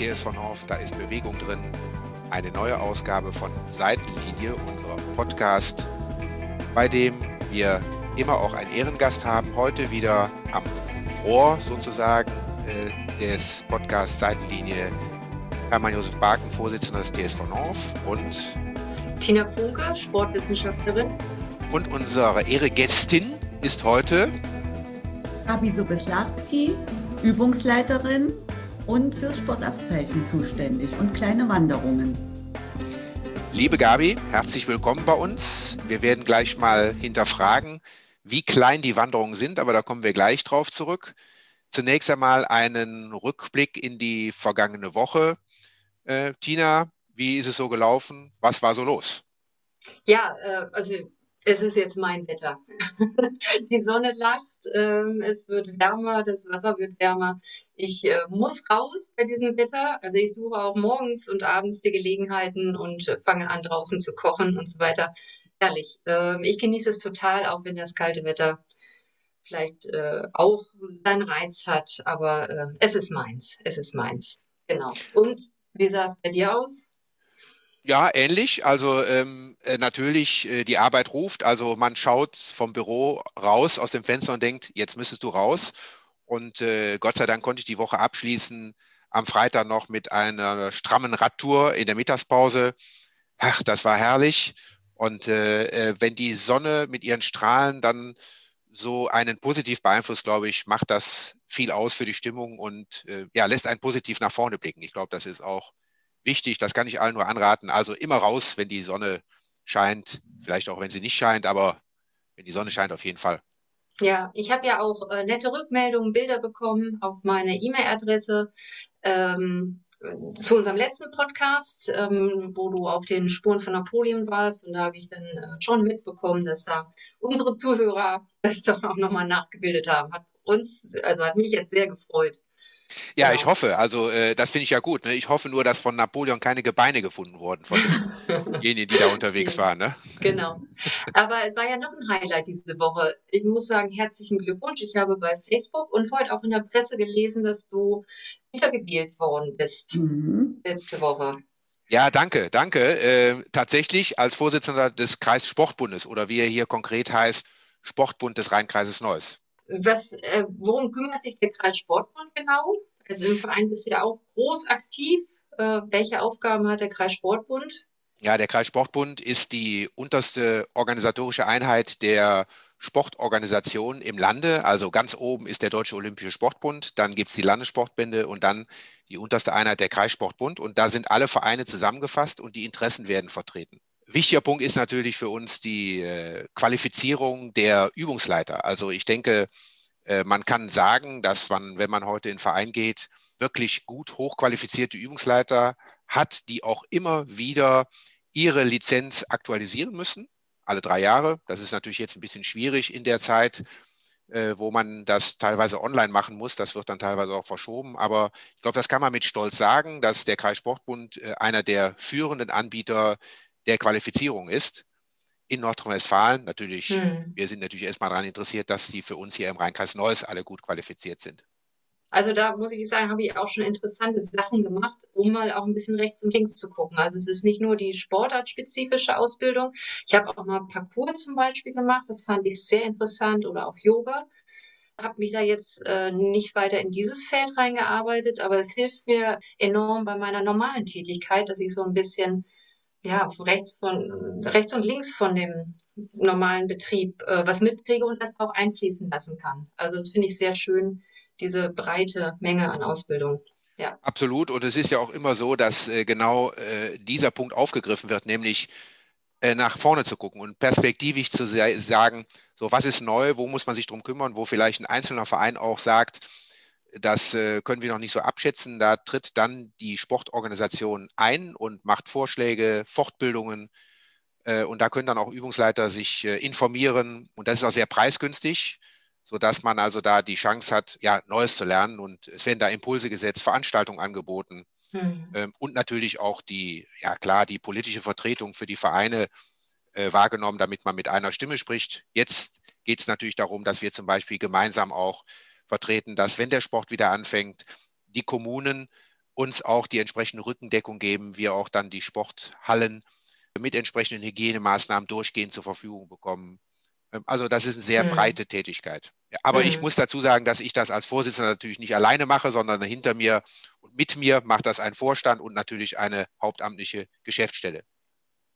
TSV North, da ist Bewegung drin. Eine neue Ausgabe von Seitenlinie, unserem Podcast, bei dem wir immer auch einen Ehrengast haben. Heute wieder am Rohr sozusagen äh, des Podcasts Seitenlinie Hermann Josef Barken, Vorsitzender des TSV North und Tina Funke, Sportwissenschaftlerin. Und unsere Ehrengästin ist heute Gabi Sobeslawski, Übungsleiterin und fürs Sportabzeichen zuständig und kleine Wanderungen. Liebe Gabi, herzlich willkommen bei uns. Wir werden gleich mal hinterfragen, wie klein die Wanderungen sind, aber da kommen wir gleich drauf zurück. Zunächst einmal einen Rückblick in die vergangene Woche. Äh, Tina, wie ist es so gelaufen? Was war so los? Ja, äh, also es ist jetzt mein Wetter. die Sonne lacht, ähm, es wird wärmer, das Wasser wird wärmer. Ich äh, muss raus bei diesem Wetter. Also ich suche auch morgens und abends die Gelegenheiten und äh, fange an, draußen zu kochen und so weiter. Ehrlich, ähm, ich genieße es total, auch wenn das kalte Wetter vielleicht äh, auch seinen Reiz hat. Aber äh, es ist meins, es ist meins. Genau. Und wie sah es bei dir aus? Ja, ähnlich. Also ähm, äh, natürlich, äh, die Arbeit ruft. Also man schaut vom Büro raus aus dem Fenster und denkt, jetzt müsstest du raus. Und äh, Gott sei Dank konnte ich die Woche abschließen. Am Freitag noch mit einer strammen Radtour in der Mittagspause. Ach, das war herrlich. Und äh, äh wenn die Sonne mit ihren Strahlen dann so einen positiv beeinflusst, glaube ich, macht das viel aus für die Stimmung und äh, ja, lässt einen positiv nach vorne blicken. Ich glaube, das ist auch wichtig. Das kann ich allen nur anraten. Also immer raus, wenn die Sonne scheint. Vielleicht auch, wenn sie nicht scheint, aber wenn die Sonne scheint, auf jeden Fall. Ja, ich habe ja auch äh, nette Rückmeldungen, Bilder bekommen auf meine E-Mail-Adresse ähm, zu unserem letzten Podcast, ähm, wo du auf den Spuren von Napoleon warst. Und da habe ich dann äh, schon mitbekommen, dass da unsere Zuhörer das doch auch nochmal nachgebildet haben. Hat uns, also hat mich jetzt sehr gefreut. Ja, genau. ich hoffe. Also äh, das finde ich ja gut. Ne? Ich hoffe nur, dass von Napoleon keine Gebeine gefunden wurden von denjenigen, die da unterwegs waren. Ne? Genau. Aber es war ja noch ein Highlight diese Woche. Ich muss sagen, herzlichen Glückwunsch. Ich habe bei Facebook und heute auch in der Presse gelesen, dass du wiedergewählt worden bist mhm. letzte Woche. Ja, danke, danke. Äh, tatsächlich als Vorsitzender des Kreissportbundes oder wie er hier konkret heißt, Sportbund des Rheinkreises Neuss. Was, äh, worum kümmert sich der Kreissportbund genau? Also im Verein bist du ja auch groß aktiv. Äh, welche Aufgaben hat der Kreissportbund? Ja, der Kreissportbund ist die unterste organisatorische Einheit der Sportorganisation im Lande. Also ganz oben ist der Deutsche Olympische Sportbund, dann gibt es die Landessportbände und dann die unterste Einheit der Kreissportbund. Und da sind alle Vereine zusammengefasst und die Interessen werden vertreten. Wichtiger Punkt ist natürlich für uns die äh, Qualifizierung der Übungsleiter. Also ich denke, äh, man kann sagen, dass man, wenn man heute in den Verein geht, wirklich gut hochqualifizierte Übungsleiter hat, die auch immer wieder ihre Lizenz aktualisieren müssen, alle drei Jahre. Das ist natürlich jetzt ein bisschen schwierig in der Zeit, äh, wo man das teilweise online machen muss. Das wird dann teilweise auch verschoben. Aber ich glaube, das kann man mit Stolz sagen, dass der Kreissportbund äh, einer der führenden Anbieter der Qualifizierung ist in Nordrhein-Westfalen. Natürlich, hm. wir sind natürlich erstmal daran interessiert, dass die für uns hier im Rheinkreis Neuss alle gut qualifiziert sind. Also da muss ich sagen, habe ich auch schon interessante Sachen gemacht, um mal auch ein bisschen rechts und links zu gucken. Also es ist nicht nur die sportartspezifische Ausbildung. Ich habe auch mal Parcours zum Beispiel gemacht, das fand ich sehr interessant oder auch Yoga. Habe mich da jetzt äh, nicht weiter in dieses Feld reingearbeitet, aber es hilft mir enorm bei meiner normalen Tätigkeit, dass ich so ein bisschen ja, rechts von rechts und links von dem normalen Betrieb äh, was mitkriege und das auch einfließen lassen kann. Also das finde ich sehr schön, diese breite Menge an Ausbildung. Ja. Absolut. Und es ist ja auch immer so, dass äh, genau äh, dieser Punkt aufgegriffen wird, nämlich äh, nach vorne zu gucken und perspektivisch zu sagen, so was ist neu, wo muss man sich drum kümmern, wo vielleicht ein einzelner Verein auch sagt, das äh, können wir noch nicht so abschätzen. Da tritt dann die Sportorganisation ein und macht Vorschläge, Fortbildungen. Äh, und da können dann auch Übungsleiter sich äh, informieren. Und das ist auch sehr preisgünstig, sodass man also da die Chance hat, ja, Neues zu lernen. Und es werden da Impulse gesetzt, Veranstaltungen angeboten. Mhm. und natürlich auch die, ja klar, die politische Vertretung für die Vereine wahrgenommen, damit man mit einer Stimme spricht. Jetzt geht es natürlich darum, dass wir zum Beispiel gemeinsam auch vertreten, dass wenn der Sport wieder anfängt, die Kommunen uns auch die entsprechende Rückendeckung geben, wir auch dann die Sporthallen mit entsprechenden Hygienemaßnahmen durchgehend zur Verfügung bekommen. Ähm, also das ist eine sehr mhm. breite Tätigkeit. Aber mhm. ich muss dazu sagen, dass ich das als Vorsitzender natürlich nicht alleine mache, sondern hinter mir und mit mir macht das ein Vorstand und natürlich eine hauptamtliche Geschäftsstelle.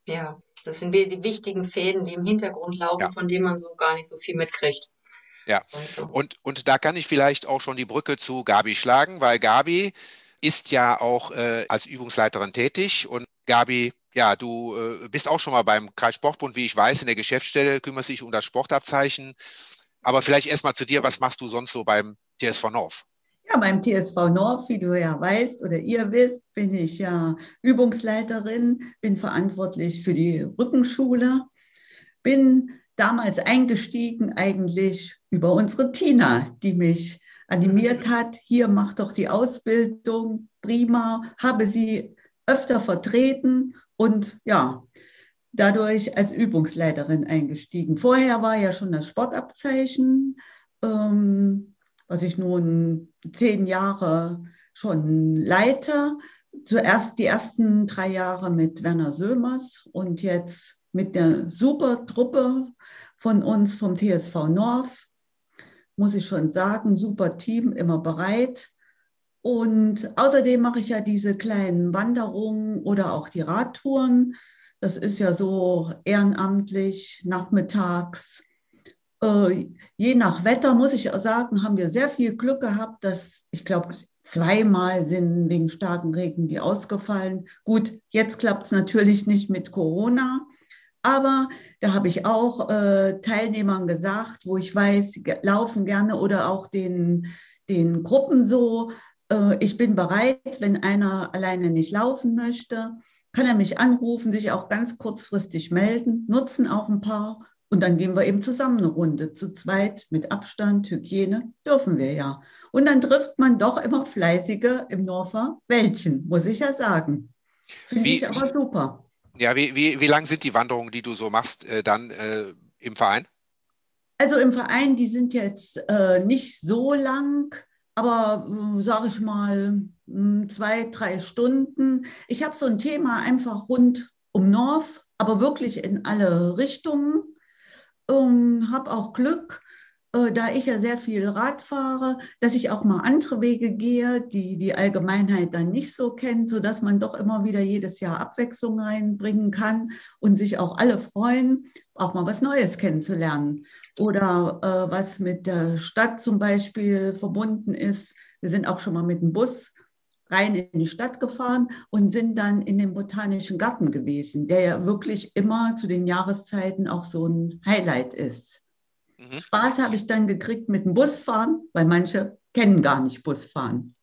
Ja, das sind die wichtigen Fäden, die im Hintergrund laufen, ja. von denen man so gar nicht so viel mitkriegt. Ja, und, und da kann ich vielleicht auch schon die Brücke zu Gabi schlagen, weil Gabi ist ja auch äh, als Übungsleiterin tätig und Gabi, ja, du äh, bist auch schon mal beim Kreissportbund, wie ich weiß, in der Geschäftsstelle, kümmerst dich um das Sportabzeichen. Aber vielleicht erstmal zu dir, was machst du sonst so beim TSV North? Ja, beim TSV North, wie du ja weißt oder ihr wisst, bin ich ja Übungsleiterin, bin verantwortlich für die Rückenschule, bin damals eingestiegen eigentlich über unsere Tina, die mich animiert hat. Hier mach doch die Ausbildung, prima, habe sie öfter vertreten und ja, dadurch als Übungsleiterin eingestiegen. Vorher war ja schon das Sportabzeichen, ähm, was ich nun zehn Jahre schon leite. Zuerst die ersten drei Jahre mit Werner Sömers und jetzt mit der super Truppe von uns vom TSV North. Muss ich schon sagen, super Team, immer bereit. Und außerdem mache ich ja diese kleinen Wanderungen oder auch die Radtouren. Das ist ja so ehrenamtlich, nachmittags. Äh, je nach Wetter, muss ich sagen, haben wir sehr viel Glück gehabt, dass ich glaube, zweimal sind wegen starken Regen die ausgefallen. Gut, jetzt klappt es natürlich nicht mit Corona. Aber da habe ich auch äh, Teilnehmern gesagt, wo ich weiß, sie laufen gerne oder auch den, den Gruppen so, äh, ich bin bereit, wenn einer alleine nicht laufen möchte, kann er mich anrufen, sich auch ganz kurzfristig melden, nutzen auch ein paar und dann gehen wir eben zusammen eine Runde. Zu zweit mit Abstand, Hygiene dürfen wir ja. Und dann trifft man doch immer fleißige im Norfer Wäldchen, muss ich ja sagen. Finde ich aber super. Ja, wie, wie, wie lang sind die Wanderungen, die du so machst, äh, dann äh, im Verein? Also im Verein, die sind jetzt äh, nicht so lang aber äh, sage ich mal hm, zwei, drei Stunden. Ich habe so ein Thema einfach rund um North, aber wirklich in alle Richtungen. Ähm, habe auch Glück, da ich ja sehr viel Rad fahre, dass ich auch mal andere Wege gehe, die die Allgemeinheit dann nicht so kennt, sodass man doch immer wieder jedes Jahr Abwechslung reinbringen kann und sich auch alle freuen, auch mal was Neues kennenzulernen oder äh, was mit der Stadt zum Beispiel verbunden ist. Wir sind auch schon mal mit dem Bus rein in die Stadt gefahren und sind dann in dem Botanischen Garten gewesen, der ja wirklich immer zu den Jahreszeiten auch so ein Highlight ist. Mhm. Spaß habe ich dann gekriegt mit dem Busfahren, weil manche kennen gar nicht Busfahren.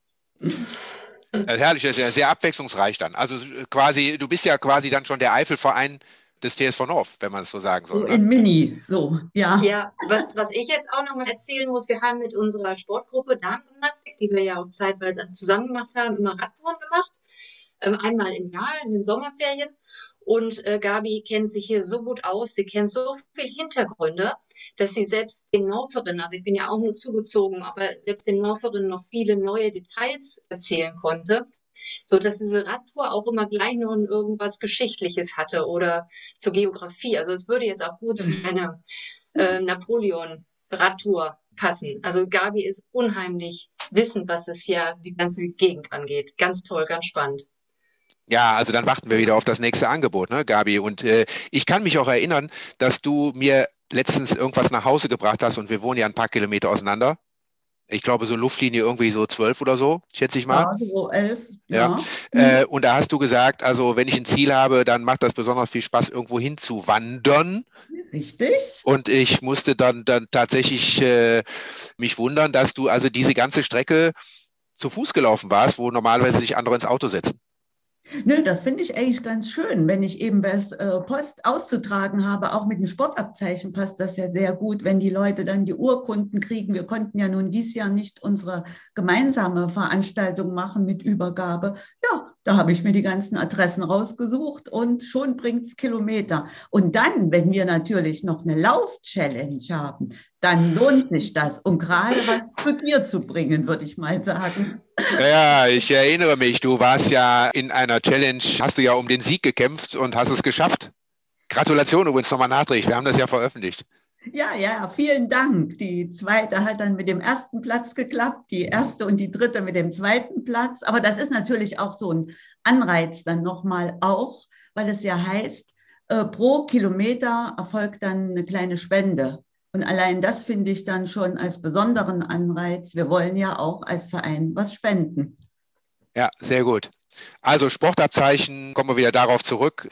Ja, herrlich, das ist ja sehr abwechslungsreich dann. Also quasi, du bist ja quasi dann schon der Eifelverein des TSV North, wenn man es so sagen soll. So ne? in Mini, so, ja. Ja, was, was ich jetzt auch noch mal erzählen muss, wir haben mit unserer Sportgruppe Damengymnastik, die wir ja auch zeitweise zusammen gemacht haben, immer Radtouren gemacht. Ähm, einmal im Jahr in den Sommerferien. Und äh, Gabi kennt sich hier so gut aus, sie kennt so viele Hintergründe, dass sie selbst den Norferinnen, also ich bin ja auch nur zugezogen, aber selbst den Norferinnen noch viele neue Details erzählen konnte, so dass diese Radtour auch immer gleich noch irgendwas Geschichtliches hatte oder zur Geografie. Also es würde jetzt auch gut zu mhm. einer äh, Napoleon-Radtour passen. Also Gabi ist unheimlich wissend, was es hier die ganze Gegend angeht. Ganz toll, ganz spannend. Ja, also dann warten wir wieder auf das nächste Angebot, ne, Gabi? Und äh, ich kann mich auch erinnern, dass du mir letztens irgendwas nach Hause gebracht hast und wir wohnen ja ein paar Kilometer auseinander. Ich glaube, so Luftlinie irgendwie so zwölf oder so, schätze ich mal. Ja, so elf. Ja. ja. Äh, und da hast du gesagt, also wenn ich ein Ziel habe, dann macht das besonders viel Spaß, irgendwo hinzuwandern. Richtig. Und ich musste dann, dann tatsächlich äh, mich wundern, dass du also diese ganze Strecke zu Fuß gelaufen warst, wo normalerweise sich andere ins Auto setzen. Nö, das finde ich eigentlich ganz schön. Wenn ich eben was äh, Post auszutragen habe, auch mit dem Sportabzeichen passt das ja sehr gut, wenn die Leute dann die Urkunden kriegen. Wir konnten ja nun dieses Jahr nicht unsere gemeinsame Veranstaltung machen mit Übergabe. Ja, da habe ich mir die ganzen Adressen rausgesucht und schon bringt es Kilometer. Und dann, wenn wir natürlich noch eine Lauf-Challenge haben, dann lohnt sich das, um gerade was zu dir zu bringen, würde ich mal sagen. Ja, ich erinnere mich, du warst ja in einer Challenge, hast du ja um den Sieg gekämpft und hast es geschafft. Gratulation übrigens nochmal nachträglich, wir haben das ja veröffentlicht. Ja, ja, vielen Dank. Die zweite hat dann mit dem ersten Platz geklappt, die erste und die dritte mit dem zweiten Platz. Aber das ist natürlich auch so ein Anreiz dann nochmal auch, weil es ja heißt, äh, pro Kilometer erfolgt dann eine kleine Spende. Und allein das finde ich dann schon als besonderen Anreiz. Wir wollen ja auch als Verein was spenden. Ja, sehr gut. Also Sportabzeichen, kommen wir wieder darauf zurück.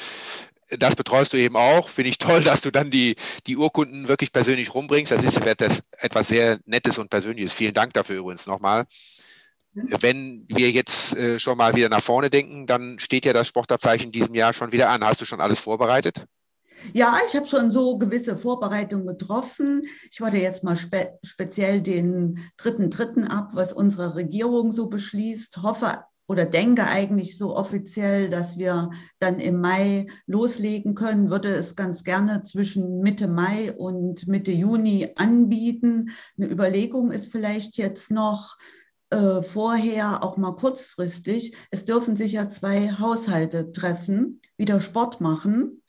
Das betreust du eben auch. Finde ich toll, dass du dann die, die Urkunden wirklich persönlich rumbringst. Das ist etwas sehr Nettes und Persönliches. Vielen Dank dafür übrigens nochmal. Wenn wir jetzt äh, schon mal wieder nach vorne denken, dann steht ja das Sportabzeichen in diesem Jahr schon wieder an. Hast du schon alles vorbereitet? Ja, ich habe schon so gewisse Vorbereitungen getroffen. Ich warte jetzt mal spe speziell den dritten dritten ab, was unsere Regierung so beschließt. Hoffe oder denke eigentlich so offiziell, dass wir dann im Mai loslegen können. Würde es ganz gerne zwischen Mitte Mai und Mitte Juni anbieten. Eine Überlegung ist vielleicht jetzt noch, äh, vorher auch mal kurzfristig. Es dürfen sich ja zwei Haushalte treffen, wieder Sport machen.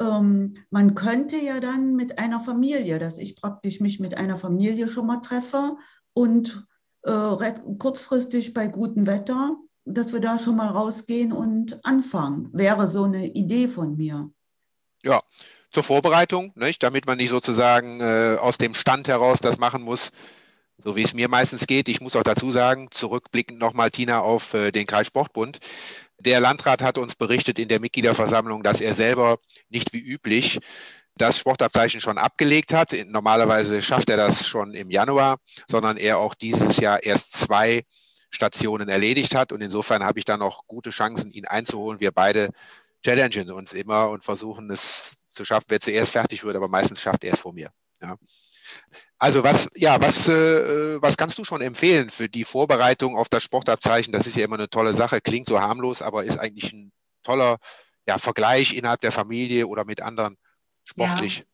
Ähm, man könnte ja dann mit einer Familie, dass ich praktisch mich mit einer Familie schon mal treffe und äh, kurzfristig bei gutem Wetter, dass wir da schon mal rausgehen und anfangen. Wäre so eine Idee von mir. Ja, zur Vorbereitung, nicht? damit man nicht sozusagen äh, aus dem Stand heraus das machen muss, so wie es mir meistens geht. Ich muss auch dazu sagen, zurückblickend nochmal, Tina, auf äh, den Kreissportbund. Der Landrat hat uns berichtet in der Mitgliederversammlung, dass er selber nicht wie üblich das Sportabzeichen schon abgelegt hat. Normalerweise schafft er das schon im Januar, sondern er auch dieses Jahr erst zwei Stationen erledigt hat. Und insofern habe ich da noch gute Chancen, ihn einzuholen. Wir beide challengen uns immer und versuchen es zu schaffen, wer zuerst fertig wird, aber meistens schafft er es vor mir. Ja. Also was, ja, was, äh, was kannst du schon empfehlen für die Vorbereitung auf das Sportabzeichen? Das ist ja immer eine tolle Sache, klingt so harmlos, aber ist eigentlich ein toller ja, Vergleich innerhalb der Familie oder mit anderen sportlich. Ja.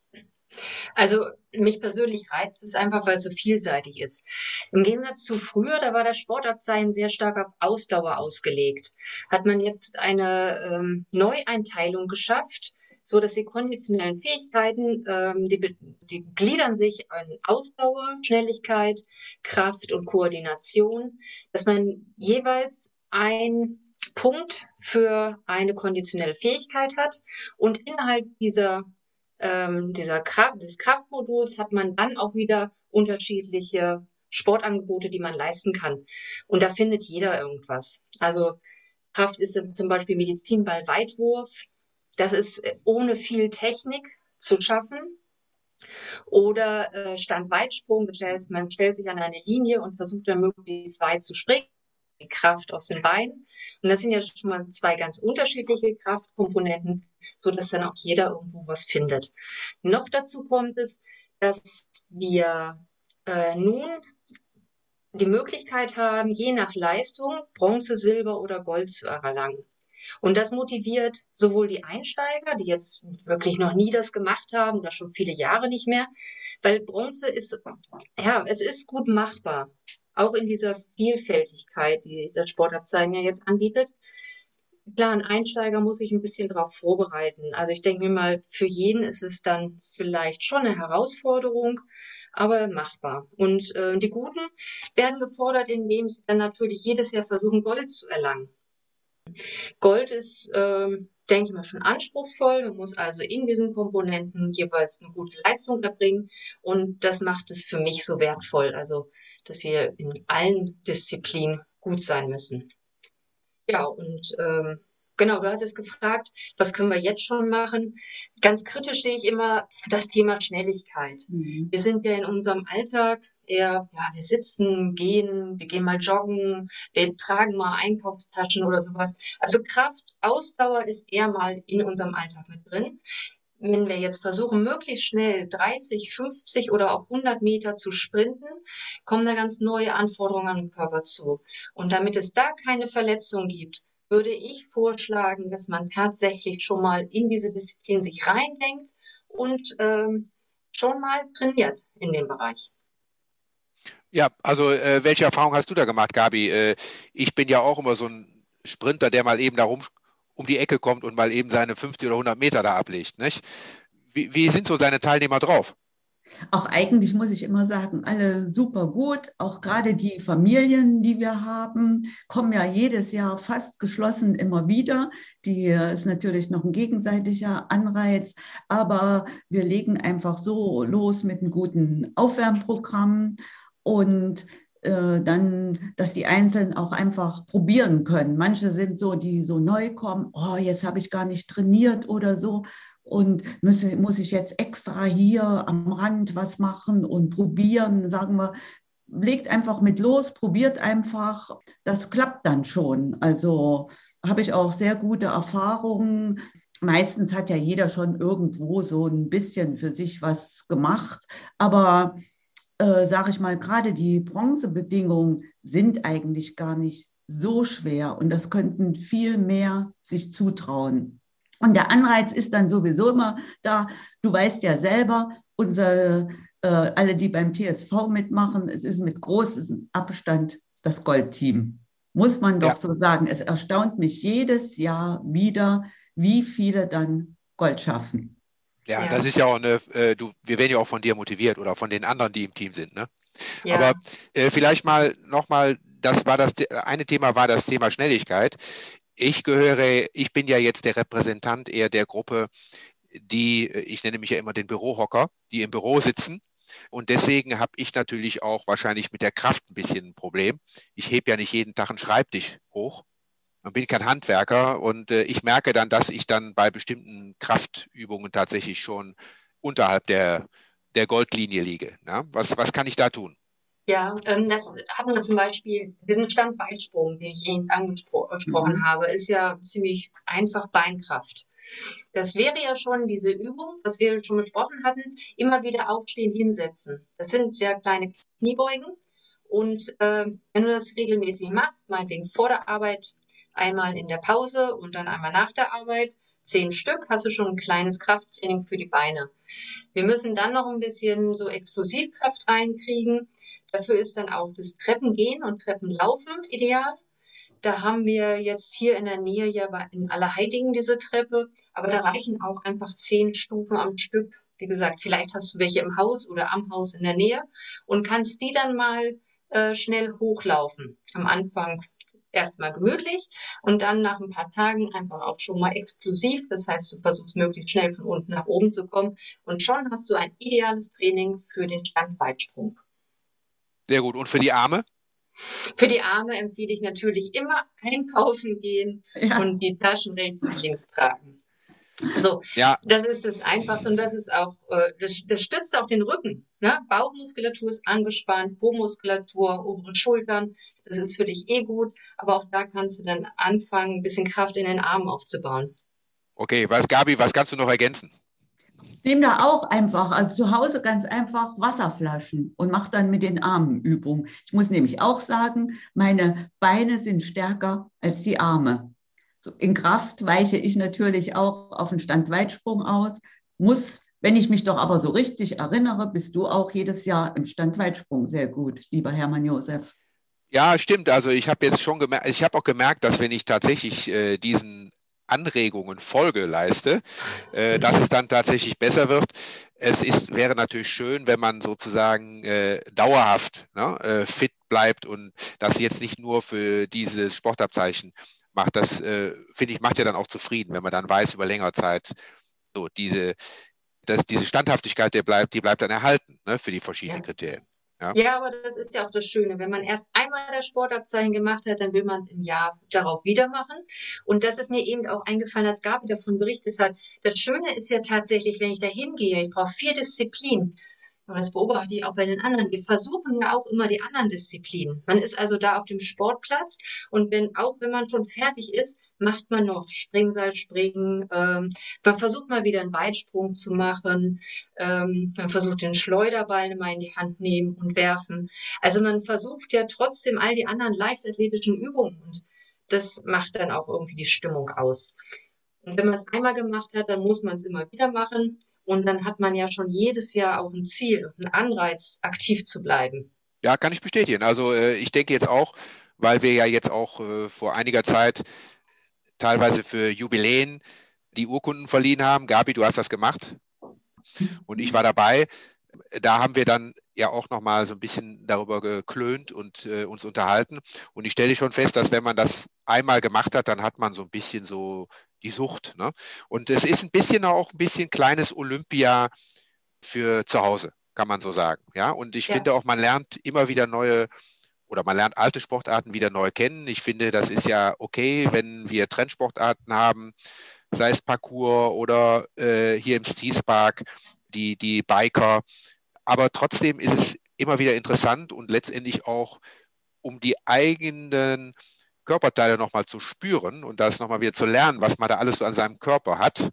Also mich persönlich reizt es einfach, weil es so vielseitig ist. Im Gegensatz zu früher, da war das Sportabzeichen sehr stark auf Ausdauer ausgelegt. Hat man jetzt eine ähm, Neueinteilung geschafft, so dass die konditionellen Fähigkeiten, ähm, die, die gliedern sich an Ausdauer, Schnelligkeit, Kraft und Koordination, dass man jeweils ein Punkt für eine konditionelle Fähigkeit hat und innerhalb dieser ähm, dieser Kraft, des Kraftmoduls hat man dann auch wieder unterschiedliche Sportangebote, die man leisten kann. Und da findet jeder irgendwas. Also Kraft ist zum Beispiel Medizinball, Weitwurf, das ist äh, ohne viel Technik zu schaffen. Oder äh, Standweitsprung, man stellt sich an eine Linie und versucht dann möglichst weit zu springen. Die Kraft aus den Beinen. Und das sind ja schon mal zwei ganz unterschiedliche Kraftkomponenten, so dass dann auch jeder irgendwo was findet. Noch dazu kommt es, dass wir äh, nun die Möglichkeit haben, je nach Leistung Bronze, Silber oder Gold zu erlangen. Und das motiviert sowohl die Einsteiger, die jetzt wirklich noch nie das gemacht haben oder schon viele Jahre nicht mehr, weil Bronze ist, ja, es ist gut machbar. Auch in dieser Vielfältigkeit, die das Sportabzeichen ja jetzt anbietet. Klar, ein Einsteiger muss sich ein bisschen darauf vorbereiten. Also ich denke mir mal, für jeden ist es dann vielleicht schon eine Herausforderung, aber machbar. Und äh, die Guten werden gefordert, indem sie dann natürlich jedes Jahr versuchen, Gold zu erlangen. Gold ist, ähm, denke ich mal, schon anspruchsvoll. Man muss also in diesen Komponenten jeweils eine gute Leistung erbringen. Und das macht es für mich so wertvoll. Also, dass wir in allen Disziplinen gut sein müssen. Ja, und ähm, genau, du hattest gefragt, was können wir jetzt schon machen? Ganz kritisch sehe ich immer das Thema Schnelligkeit. Mhm. Wir sind ja in unserem Alltag eher, ja, wir sitzen, gehen, wir gehen mal joggen, wir tragen mal Einkaufstaschen oder sowas. Also Kraft, Ausdauer ist eher mal in unserem Alltag mit drin. Wenn wir jetzt versuchen, möglichst schnell 30, 50 oder auch 100 Meter zu sprinten, kommen da ganz neue Anforderungen an Körper zu. Und damit es da keine Verletzung gibt, würde ich vorschlagen, dass man tatsächlich schon mal in diese Disziplin sich reindenkt und ähm, schon mal trainiert in dem Bereich. Ja, also äh, welche Erfahrung hast du da gemacht, Gabi? Äh, ich bin ja auch immer so ein Sprinter, der mal eben da rum um die Ecke kommt und mal eben seine 50 oder 100 Meter da ablegt. Nicht? Wie, wie sind so deine Teilnehmer drauf? Auch eigentlich muss ich immer sagen, alle super gut. Auch gerade die Familien, die wir haben, kommen ja jedes Jahr fast geschlossen immer wieder. Die ist natürlich noch ein gegenseitiger Anreiz, aber wir legen einfach so los mit einem guten Aufwärmprogramm und äh, dann, dass die Einzelnen auch einfach probieren können. Manche sind so, die so neu kommen, oh, jetzt habe ich gar nicht trainiert oder so und muss, muss ich jetzt extra hier am Rand was machen und probieren, sagen wir, legt einfach mit los, probiert einfach, das klappt dann schon. Also habe ich auch sehr gute Erfahrungen. Meistens hat ja jeder schon irgendwo so ein bisschen für sich was gemacht, aber äh, sage ich mal, gerade die Bronzebedingungen sind eigentlich gar nicht so schwer und das könnten viel mehr sich zutrauen. Und der Anreiz ist dann sowieso immer da. Du weißt ja selber, unsere, äh, alle, die beim TSV mitmachen, es ist mit großem Abstand das Goldteam. Muss man doch ja. so sagen. Es erstaunt mich jedes Jahr wieder, wie viele dann Gold schaffen. Ja, ja. das ist ja auch eine, äh, du, wir werden ja auch von dir motiviert oder von den anderen, die im Team sind. Ne? Ja. Aber äh, vielleicht mal nochmal, das war das eine Thema war das Thema Schnelligkeit. Ich gehöre, ich bin ja jetzt der Repräsentant eher der Gruppe, die, ich nenne mich ja immer den Bürohocker, die im Büro sitzen. Und deswegen habe ich natürlich auch wahrscheinlich mit der Kraft ein bisschen ein Problem. Ich hebe ja nicht jeden Tag einen Schreibtisch hoch. Man bin kein Handwerker und äh, ich merke dann, dass ich dann bei bestimmten Kraftübungen tatsächlich schon unterhalb der, der Goldlinie liege. Na? Was, was kann ich da tun? Ja, ähm, das hatten wir zum Beispiel, diesen Standweitsprung, den ich eben angesprochen mhm. habe, ist ja ziemlich einfach Beinkraft. Das wäre ja schon diese Übung, was wir schon besprochen hatten, immer wieder aufstehen, hinsetzen. Das sind ja kleine Kniebeugen. Und äh, wenn du das regelmäßig machst, meinetwegen vor der Arbeit, einmal in der Pause und dann einmal nach der Arbeit, zehn Stück, hast du schon ein kleines Krafttraining für die Beine. Wir müssen dann noch ein bisschen so Explosivkraft reinkriegen. Dafür ist dann auch das Treppengehen und Treppenlaufen ideal. Da haben wir jetzt hier in der Nähe ja in Allerheiligen diese Treppe, aber da reichen auch einfach zehn Stufen am Stück. Wie gesagt, vielleicht hast du welche im Haus oder am Haus in der Nähe und kannst die dann mal äh, schnell hochlaufen. Am Anfang erstmal gemütlich und dann nach ein paar Tagen einfach auch schon mal explosiv. Das heißt, du versuchst möglichst schnell von unten nach oben zu kommen und schon hast du ein ideales Training für den Standweitsprung. Sehr gut. Und für die Arme? Für die Arme empfehle ich natürlich immer einkaufen gehen ja. und die Taschen rechts und links tragen. So, ja. das ist das Einfachste und das ist auch, äh, das, das stützt auch den Rücken. Ne? Bauchmuskulatur ist angespannt, Po-Muskulatur, obere Schultern, das ist für dich eh gut, aber auch da kannst du dann anfangen, ein bisschen Kraft in den Armen aufzubauen. Okay, was Gabi, was kannst du noch ergänzen? nehme da auch einfach, also zu Hause ganz einfach Wasserflaschen und mache dann mit den Armen Übungen. Ich muss nämlich auch sagen, meine Beine sind stärker als die Arme. In Kraft weiche ich natürlich auch auf den Standweitsprung aus, muss, wenn ich mich doch aber so richtig erinnere, bist du auch jedes Jahr im Standweitsprung sehr gut, lieber Hermann Josef. Ja, stimmt. Also ich habe jetzt schon gemerkt, ich habe auch gemerkt, dass wenn ich tatsächlich äh, diesen Anregungen Folge leiste, äh, dass es dann tatsächlich besser wird. Es ist, wäre natürlich schön, wenn man sozusagen äh, dauerhaft ne, äh, fit bleibt und das jetzt nicht nur für dieses Sportabzeichen macht. Das, äh, finde ich, macht ja dann auch zufrieden, wenn man dann weiß über längere Zeit, so diese, dass diese Standhaftigkeit, der bleibt, die bleibt dann erhalten ne, für die verschiedenen ja. Kriterien. Ja. ja, aber das ist ja auch das Schöne. Wenn man erst einmal das Sportabzeichen gemacht hat, dann will man es im Jahr darauf wieder machen. Und das ist mir eben auch eingefallen, als Gabi davon berichtet hat. Das Schöne ist ja tatsächlich, wenn ich da hingehe, ich brauche vier Disziplinen. Und das beobachte ich auch bei den anderen. Wir versuchen ja auch immer die anderen Disziplinen. Man ist also da auf dem Sportplatz und wenn, auch wenn man schon fertig ist, macht man noch Springseilspringen. Ähm, man versucht mal wieder einen Weitsprung zu machen. Ähm, man versucht den Schleuderball mal in die Hand nehmen und werfen. Also man versucht ja trotzdem all die anderen leichtathletischen Übungen und das macht dann auch irgendwie die Stimmung aus. Und wenn man es einmal gemacht hat, dann muss man es immer wieder machen. Und dann hat man ja schon jedes Jahr auch ein Ziel und einen Anreiz, aktiv zu bleiben. Ja, kann ich bestätigen. Also äh, ich denke jetzt auch, weil wir ja jetzt auch äh, vor einiger Zeit teilweise für Jubiläen die Urkunden verliehen haben. Gabi, du hast das gemacht und ich war dabei. Da haben wir dann ja auch nochmal so ein bisschen darüber geklönt und äh, uns unterhalten. Und ich stelle schon fest, dass wenn man das einmal gemacht hat, dann hat man so ein bisschen so die Sucht. Ne? Und es ist ein bisschen auch ein bisschen kleines Olympia für zu Hause kann man so sagen. Ja, und ich ja. finde auch, man lernt immer wieder neue oder man lernt alte Sportarten wieder neu kennen. Ich finde, das ist ja okay, wenn wir Trendsportarten haben, sei es Parkour oder äh, hier im Steespark, die, die Biker. Aber trotzdem ist es immer wieder interessant und letztendlich auch, um die eigenen Körperteile nochmal zu spüren und das nochmal wieder zu lernen, was man da alles so an seinem Körper hat,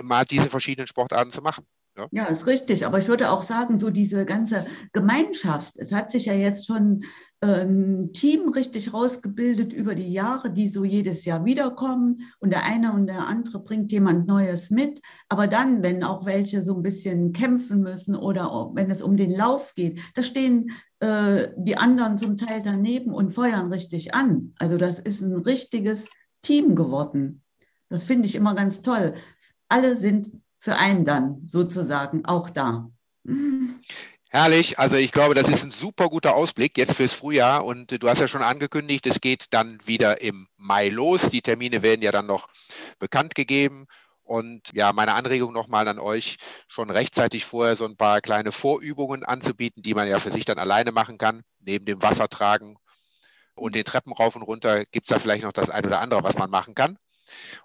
mal diese verschiedenen Sportarten zu machen. Ja. ja, ist richtig. Aber ich würde auch sagen, so diese ganze Gemeinschaft, es hat sich ja jetzt schon ein Team richtig rausgebildet über die Jahre, die so jedes Jahr wiederkommen. Und der eine und der andere bringt jemand Neues mit. Aber dann, wenn auch welche so ein bisschen kämpfen müssen oder wenn es um den Lauf geht, da stehen äh, die anderen zum Teil daneben und feuern richtig an. Also das ist ein richtiges Team geworden. Das finde ich immer ganz toll. Alle sind für einen dann sozusagen auch da. Herrlich. Also ich glaube, das ist ein super guter Ausblick jetzt fürs Frühjahr. Und du hast ja schon angekündigt, es geht dann wieder im Mai los. Die Termine werden ja dann noch bekannt gegeben. Und ja, meine Anregung nochmal an euch, schon rechtzeitig vorher so ein paar kleine Vorübungen anzubieten, die man ja für sich dann alleine machen kann, neben dem Wassertragen und den Treppen rauf und runter gibt es da vielleicht noch das ein oder andere, was man machen kann.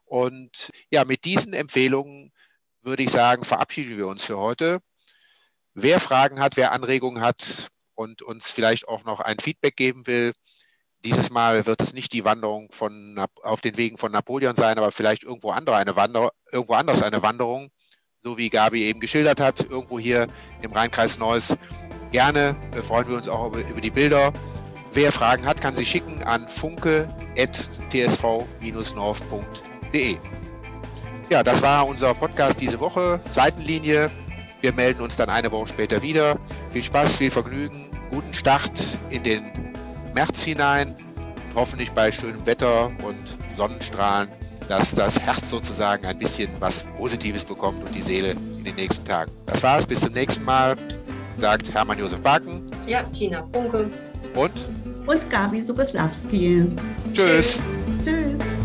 Und ja, mit diesen Empfehlungen würde ich sagen, verabschieden wir uns für heute. Wer Fragen hat, wer Anregungen hat und uns vielleicht auch noch ein Feedback geben will, dieses Mal wird es nicht die Wanderung von, auf den Wegen von Napoleon sein, aber vielleicht irgendwo, andere eine Wander, irgendwo anders eine Wanderung, so wie Gabi eben geschildert hat, irgendwo hier im Rheinkreis Neuss. Gerne äh, freuen wir uns auch über, über die Bilder. Wer Fragen hat, kann sie schicken an funke.tsv-north.de. Ja, das war unser Podcast diese Woche. Seitenlinie. Wir melden uns dann eine Woche später wieder. Viel Spaß, viel Vergnügen, guten Start in den März hinein. Hoffentlich bei schönem Wetter und Sonnenstrahlen, dass das Herz sozusagen ein bisschen was Positives bekommt und die Seele in den nächsten Tagen. Das war's, bis zum nächsten Mal, sagt Hermann Josef Baken. Ja, Tina Funke. Und? Und Gabi Soboslawski. Tschüss. Tschüss.